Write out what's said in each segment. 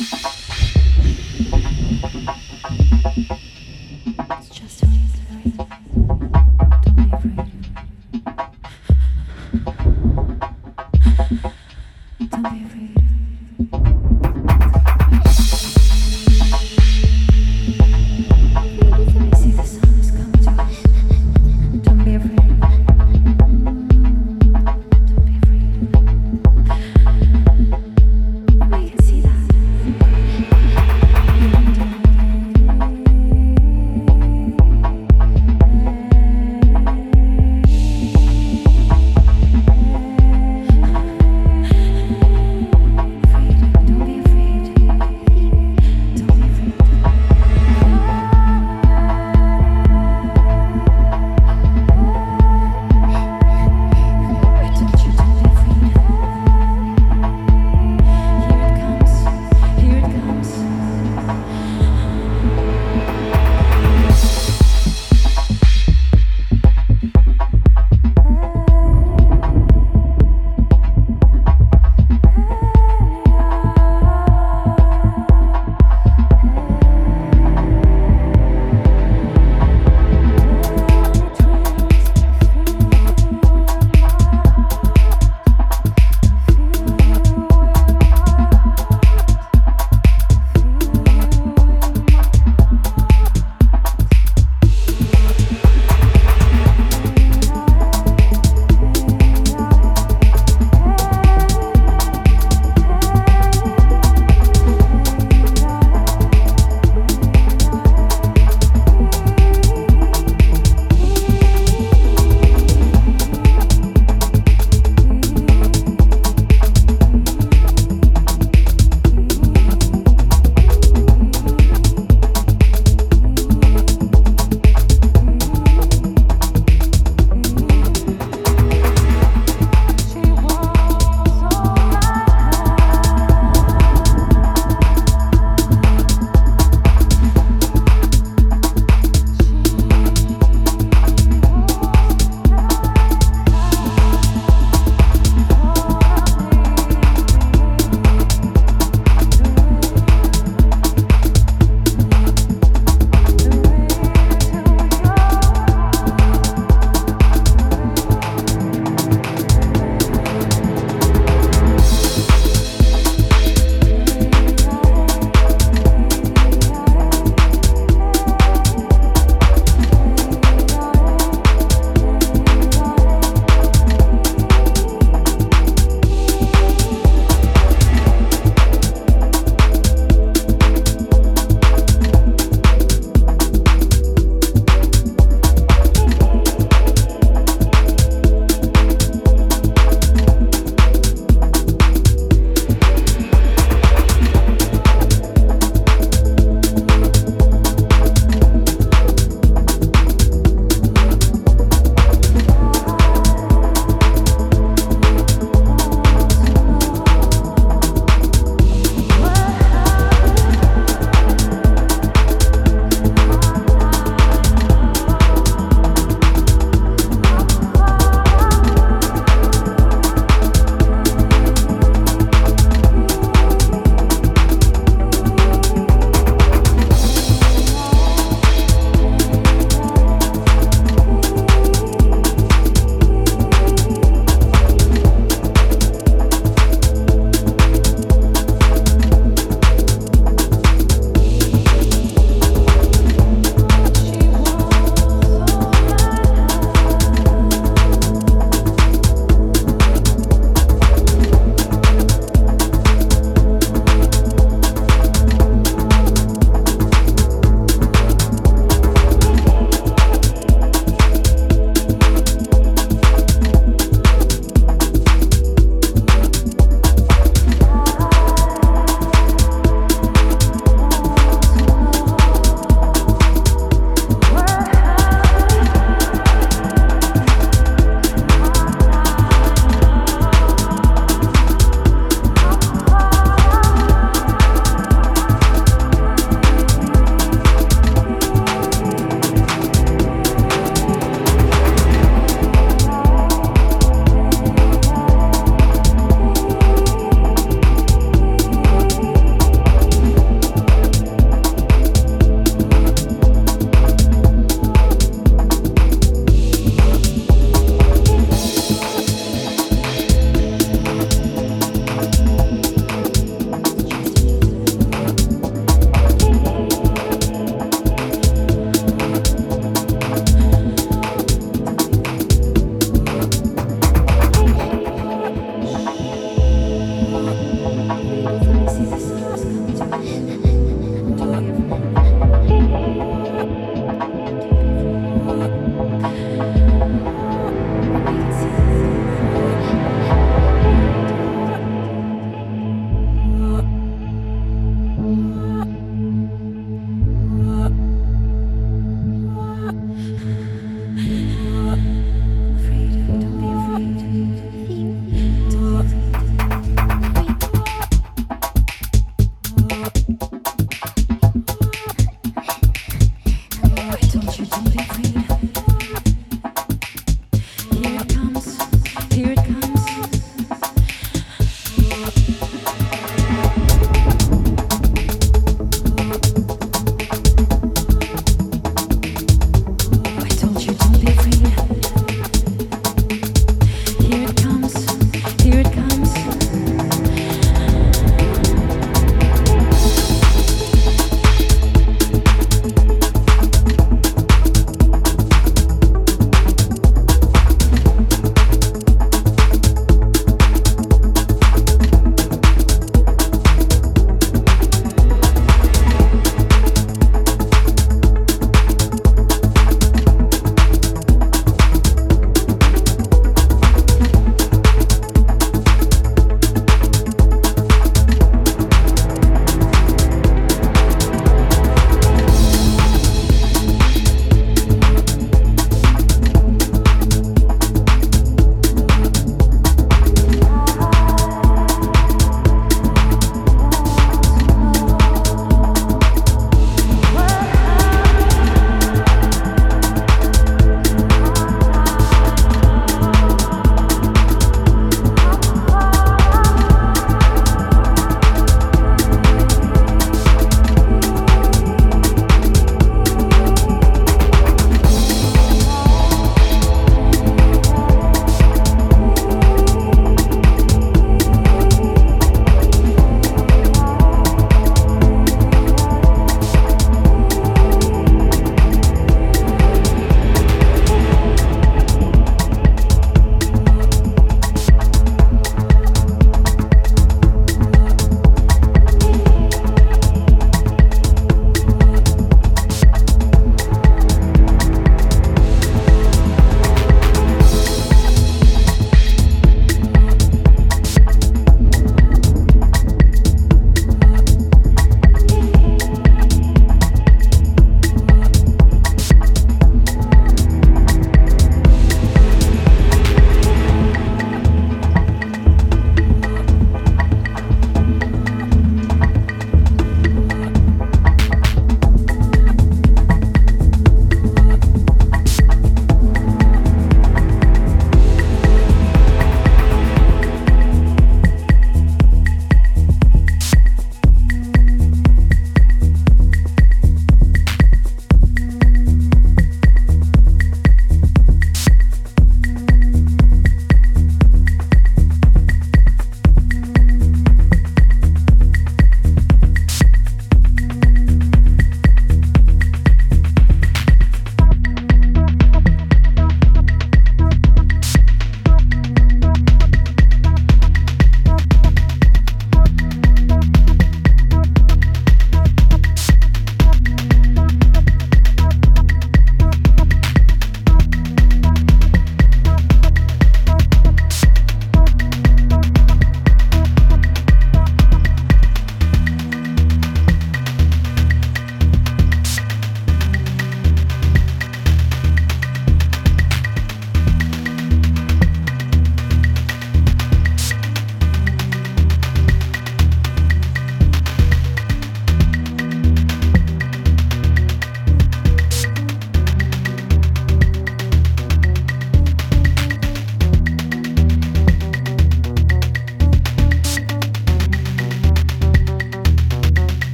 Don't be afraid.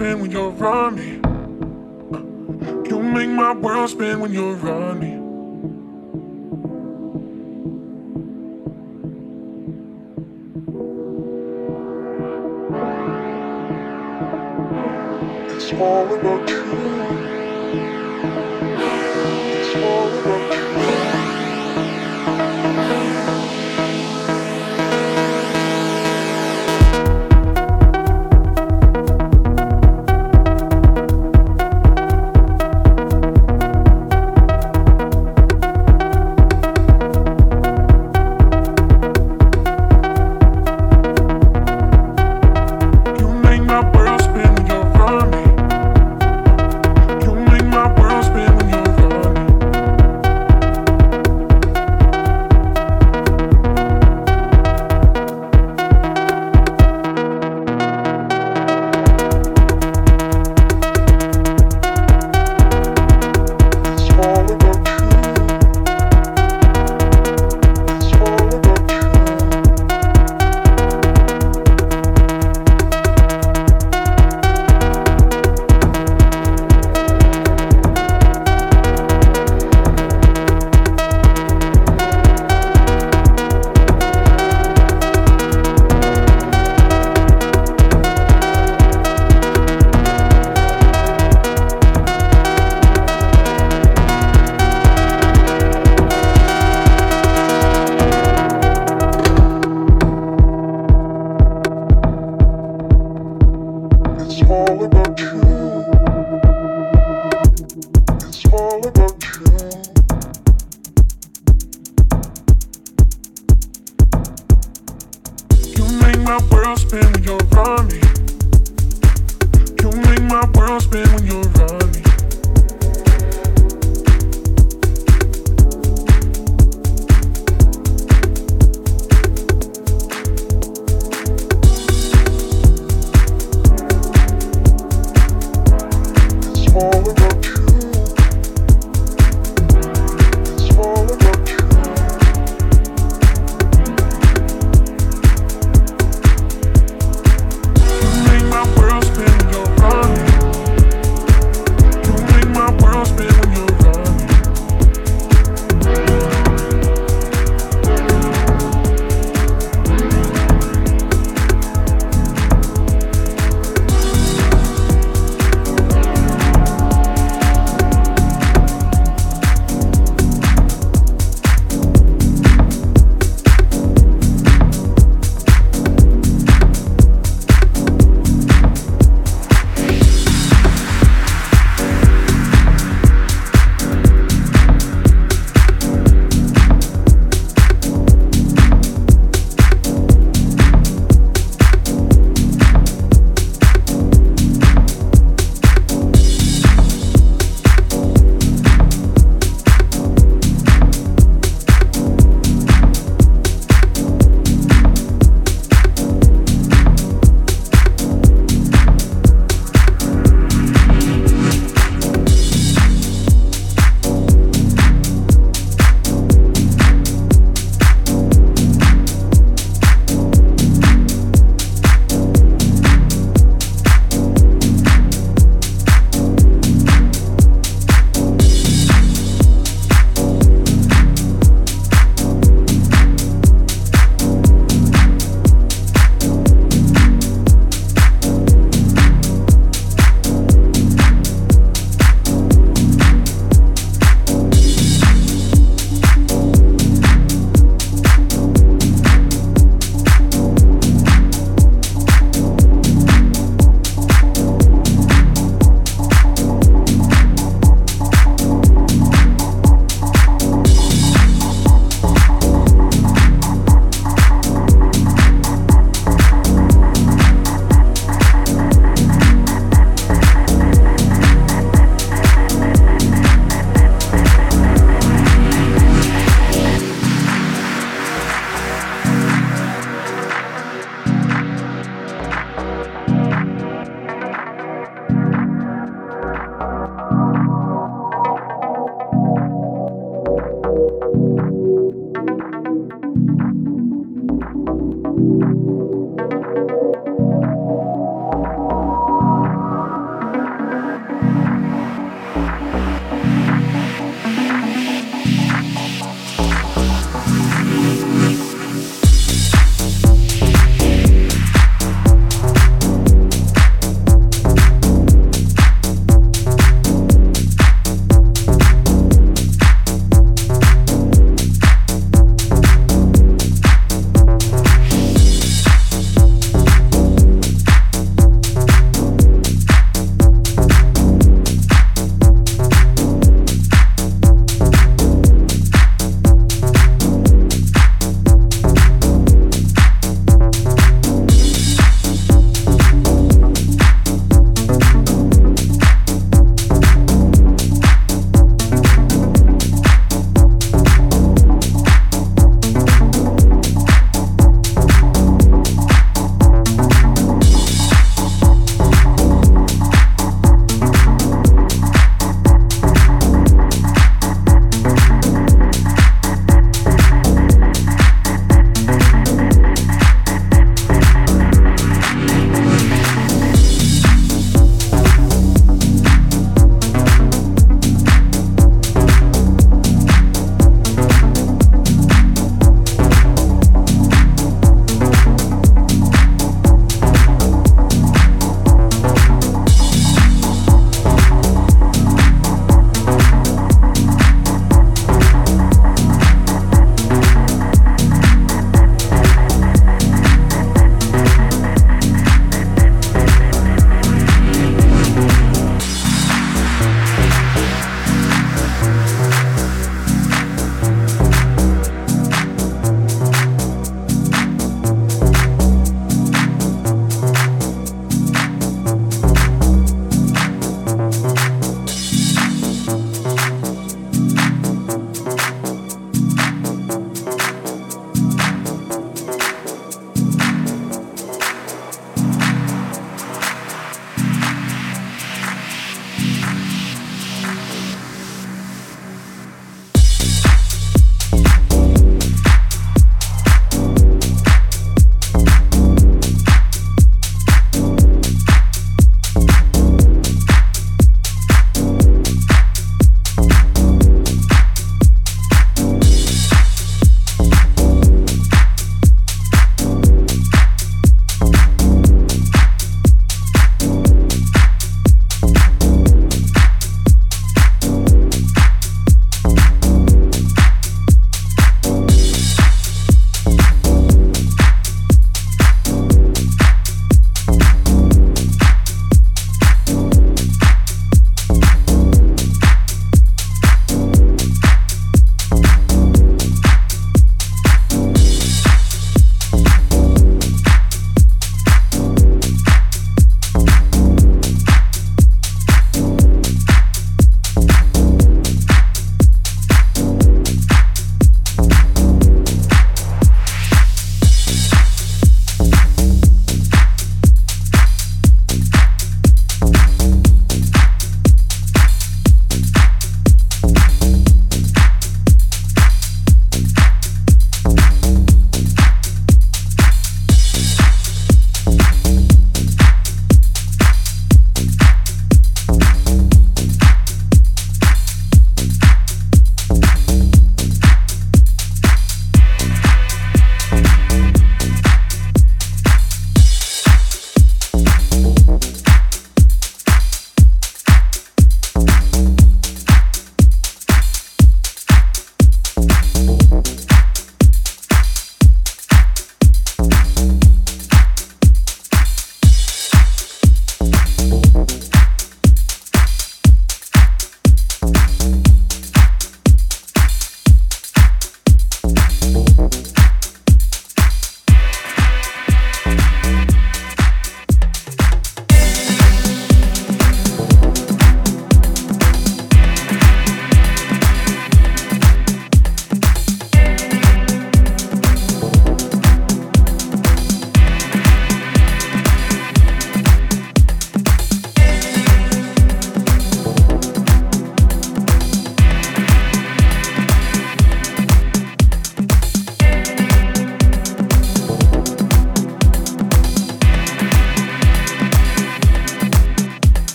Around me. You make my world spin when you're around me. It's all about you.